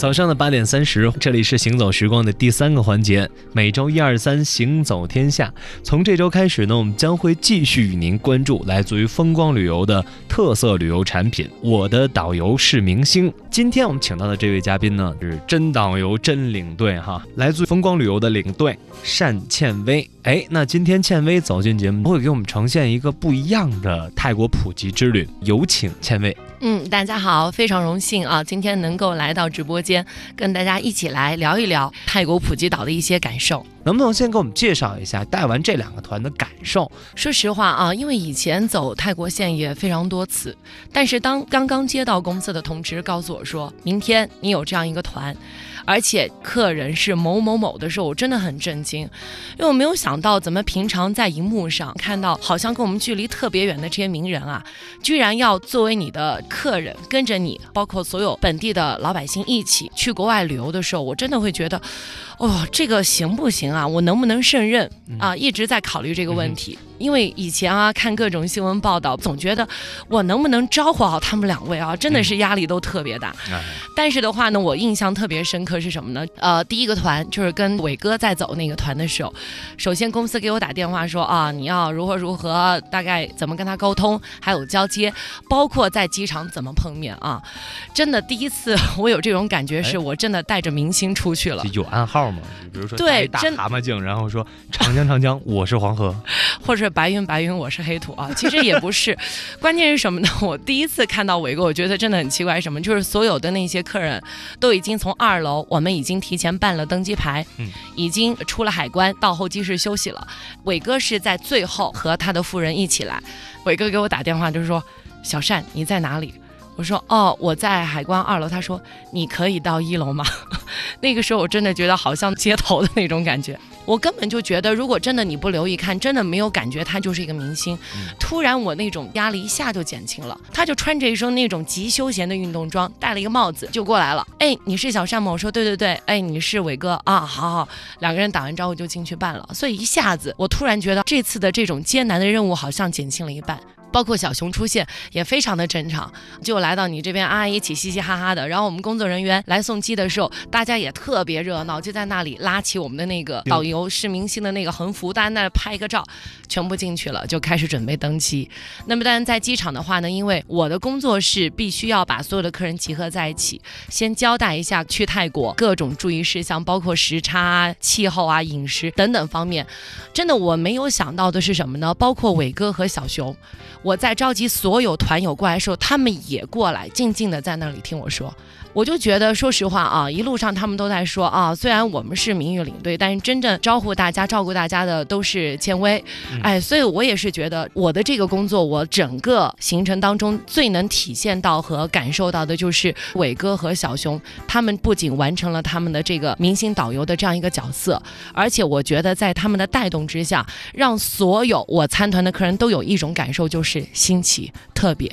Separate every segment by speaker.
Speaker 1: 早上的八点三十，这里是行走时光的第三个环节，每周一二三行走天下。从这周开始呢，我们将会继续与您关注来自于风光旅游的特色旅游产品。我的导游是明星。今天我们请到的这位嘉宾呢，是真导游、真领队哈，来自风光旅游的领队单倩薇。哎，那今天倩薇走进节目，会给我们呈现一个不一样的泰国普及之旅。有请倩薇。
Speaker 2: 嗯，大家好，非常荣幸啊，今天能够来到直播间，跟大家一起来聊一聊泰国普吉岛的一些感受。
Speaker 1: 能不能先给我们介绍一下带完这两个团的感受？
Speaker 2: 说实话啊，因为以前走泰国线也非常多次，但是当刚刚接到公司的通知，告诉我说明天你有这样一个团。而且客人是某某某的时候，我真的很震惊，因为我没有想到，怎么平常在荧幕上看到好像跟我们距离特别远的这些名人啊，居然要作为你的客人，跟着你，包括所有本地的老百姓一起去国外旅游的时候，我真的会觉得，哦，这个行不行啊？我能不能胜任啊？一直在考虑这个问题。因为以前啊，看各种新闻报道，总觉得我能不能招呼好他们两位啊，真的是压力都特别大。但是的话呢，我印象特别深刻是什么呢？呃，第一个团就是跟伟哥在走那个团的时候，首先公司给我打电话说啊，你要如何如何，大概怎么跟他沟通，还有交接，包括在机场怎么碰面啊。真的第一次我有这种感觉，是我真的带着明星出去了。
Speaker 1: 有暗号吗？比如说
Speaker 2: 对，
Speaker 1: 大蛤蟆镜，然后说长江长江，我是黄河，
Speaker 2: 或者。白云白云，我是黑土啊！其实也不是，关键是什么呢？我第一次看到伟哥，我觉得真的很奇怪。什么？就是所有的那些客人都已经从二楼，我们已经提前办了登机牌，嗯，已经出了海关，到候机室休息了。伟哥是在最后和他的夫人一起来。伟哥给我打电话，就是说：“小善，你在哪里？”我说：“哦，我在海关二楼。”他说：“你可以到一楼吗？” 那个时候我真的觉得好像街头的那种感觉。我根本就觉得，如果真的你不留意看，真的没有感觉他就是一个明星。突然我那种压力一下就减轻了。他就穿着一身那种极休闲的运动装，戴了一个帽子就过来了。哎，你是小善吗？我说对对对。哎，你是伟哥啊？好好，两个人打完招呼就进去办了。所以一下子我突然觉得这次的这种艰难的任务好像减轻了一半。包括小熊出现也非常的正常，就来到你这边啊，一起嘻嘻哈哈的。然后我们工作人员来送机的时候，大家也特别热闹，就在那里拉起我们的那个导游是明星的那个横幅，大家那拍一个照，全部进去了，就开始准备登机。那么当然在机场的话呢，因为我的工作是必须要把所有的客人集合在一起，先交代一下去泰国各种注意事项，包括时差、气候啊、饮食等等方面。真的我没有想到的是什么呢？包括伟哥和小熊。我在召集所有团友过来的时候，他们也过来，静静的在那里听我说。我就觉得，说实话啊，一路上他们都在说啊，虽然我们是名誉领队，但是真正招呼大家、照顾大家的都是千威。哎，所以我也是觉得，我的这个工作，我整个行程当中最能体现到和感受到的，就是伟哥和小熊，他们不仅完成了他们的这个明星导游的这样一个角色，而且我觉得在他们的带动之下，让所有我参团的客人都有一种感受，就是是新奇、特别。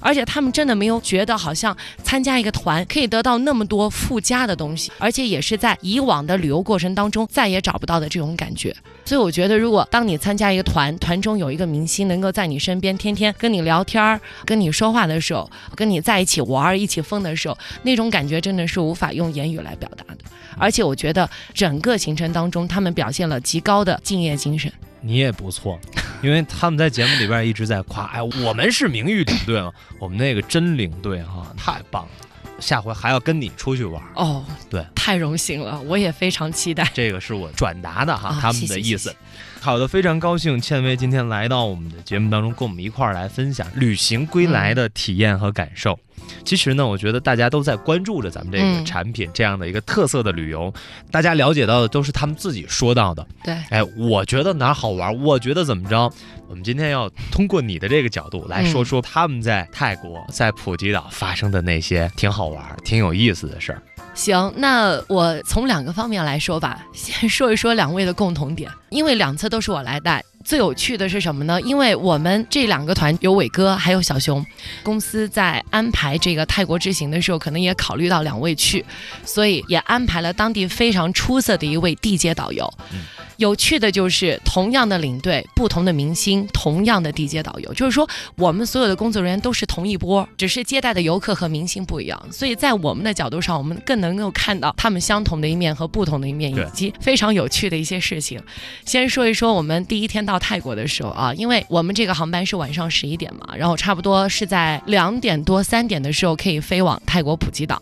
Speaker 2: 而且他们真的没有觉得好像参加一个团可以得到那么多附加的东西，而且也是在以往的旅游过程当中再也找不到的这种感觉。所以我觉得，如果当你参加一个团，团中有一个明星能够在你身边天天跟你聊天儿、跟你说话的时候，跟你在一起玩儿、一起疯的时候，那种感觉真的是无法用言语来表达的。而且我觉得整个行程当中，他们表现了极高的敬业精神。
Speaker 1: 你也不错，因为他们在节目里边一直在夸，哎，我们是名誉领队嘛，我们那个真领队哈，太棒了，下回还要跟你出去玩
Speaker 2: 哦，
Speaker 1: 对，
Speaker 2: 太荣幸了，我也非常期待。
Speaker 1: 这个是我转达的哈，他们的意思。好的，非常高兴倩薇今天来到我们的节目当中，跟我们一块儿来分享旅行归来的体验和感受。其实呢，我觉得大家都在关注着咱们这个产品这样的一个特色的旅游，大家了解到的都是他们自己说到的。
Speaker 2: 对，
Speaker 1: 哎，我觉得哪好玩，我觉得怎么着，我们今天要通过你的这个角度来说说他们在泰国在普吉岛发生的那些挺好玩、挺有意思的事儿。
Speaker 2: 行，那我从两个方面来说吧，先说一说两位的共同点，因为两次都是我来带。最有趣的是什么呢？因为我们这两个团有伟哥还有小熊，公司在安排这个泰国之行的时候，可能也考虑到两位去，所以也安排了当地非常出色的一位地接导游。有趣的就是同样的领队，不同的明星，同样的地接导游，就是说我们所有的工作人员都是同一波，只是接待的游客和明星不一样。所以在我们的角度上，我们更能够看到他们相同的一面和不同的一面，以及非常有趣的一些事情。先说一说我们第一天到泰国的时候啊，因为我们这个航班是晚上十一点嘛，然后差不多是在两点多三点的时候可以飞往泰国普吉岛。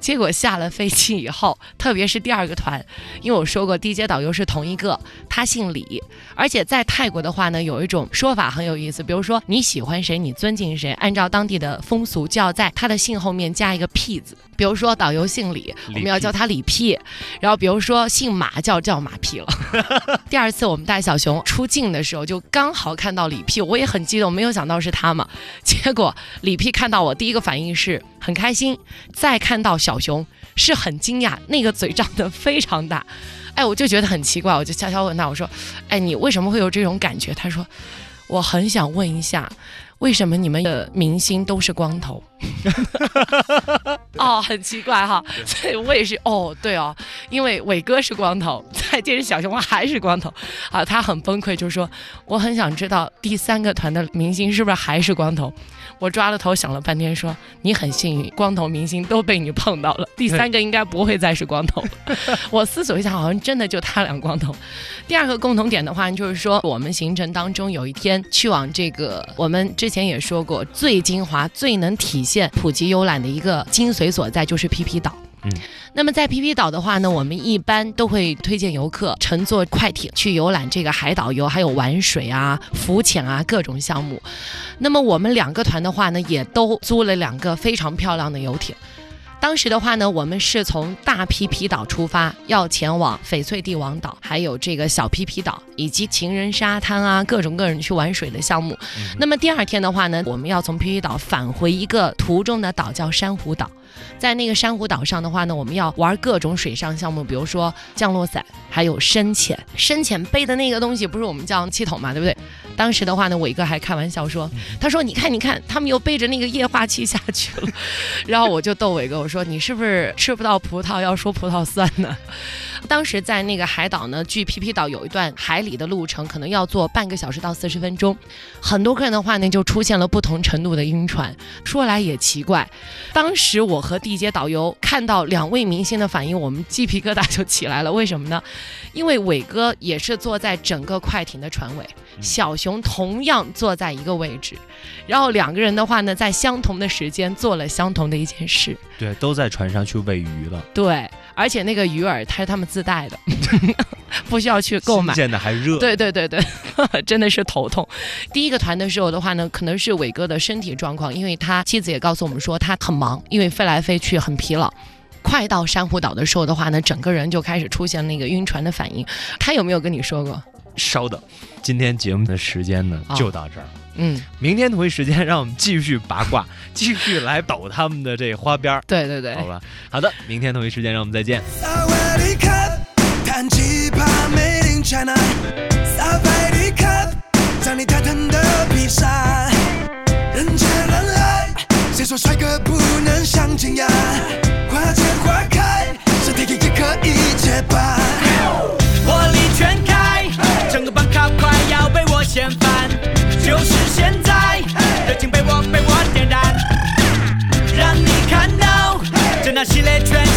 Speaker 2: 结果下了飞机以后，特别是第二个团，因为我说过地接导游是同一个，他姓李，而且在泰国的话呢，有一种说法很有意思，比如说你喜欢谁，你尊敬谁，按照当地的风俗，就要在他的姓后面加一个屁字。比如说导游姓李，我们要叫他李屁，然后比如说姓马，叫叫马屁了。第二次我们带小熊出境的时候，就刚好看到李屁，我也很激动，没有想到是他嘛。结果李屁看到我，第一个反应是很开心，再看到小熊是很惊讶，那个嘴张得非常大。哎，我就觉得很奇怪，我就悄悄问他，我说：“哎，你为什么会有这种感觉？”他说：“我很想问一下。”为什么你们的明星都是光头？哦，很奇怪哈，所以我也是哦，对哦，因为伟哥是光头，再接着小熊还是光头，啊，他很崩溃，就说我很想知道第三个团的明星是不是还是光头。我抓了头想了半天，说你很幸运，光头明星都被你碰到了，第三个应该不会再是光头。我思索一下，好像真的就他俩光头。第二个共同点的话，就是说我们行程当中有一天去往这个，我们之前也说过最精华、最能体现普及游览的一个精髓所在，就是皮皮岛。嗯，那么在皮皮岛的话呢，我们一般都会推荐游客乘坐快艇去游览这个海岛游，还有玩水啊、浮潜啊各种项目。那么我们两个团的话呢，也都租了两个非常漂亮的游艇。当时的话呢，我们是从大皮皮岛出发，要前往翡翠帝王岛，还有这个小皮皮岛，以及情人沙滩啊，各种各种去玩水的项目。那么第二天的话呢，我们要从皮皮岛返回一个途中的岛叫珊瑚岛。在那个珊瑚岛上的话呢，我们要玩各种水上项目，比如说降落伞，还有深潜。深潜背的那个东西不是我们叫气筒嘛，对不对？当时的话呢，伟哥还开玩笑说，他说你看你看，他们又背着那个液化气下去了。然后我就逗伟哥，我说你是不是吃不到葡萄要说葡萄酸呢？当时在那个海岛呢，距皮皮岛有一段海里的路程，可能要坐半个小时到四十分钟。很多客人的话呢，就出现了不同程度的晕船。说来也奇怪，当时我和地接导游看到两位明星的反应，我们鸡皮疙瘩就起来了。为什么呢？因为伟哥也是坐在整个快艇的船尾，小熊同样坐在一个位置，然后两个人的话呢，在相同的时间做了相同的一件事。
Speaker 1: 对，都在船上去喂鱼了。
Speaker 2: 对，而且那个鱼饵它是他们自带的，不需要去购买。
Speaker 1: 现在还热。
Speaker 2: 对对对对，真的是头痛。第一个团的时候的话呢，可能是伟哥的身体状况，因为他妻子也告诉我们说他很忙，因为飞来飞去很疲劳。快到珊瑚岛的时候的话呢，整个人就开始出现那个晕船的反应。他有没有跟你说过？
Speaker 1: 稍等，今天节目的时间呢就到这儿。
Speaker 2: 嗯，
Speaker 1: 明天同一时间，让我们继续八卦，继续来抖他们的这花边儿。
Speaker 2: 对对对，
Speaker 1: 好吧，好的，明天同一时间，让我们再见。谁说帅哥不能像金牙？让你看到这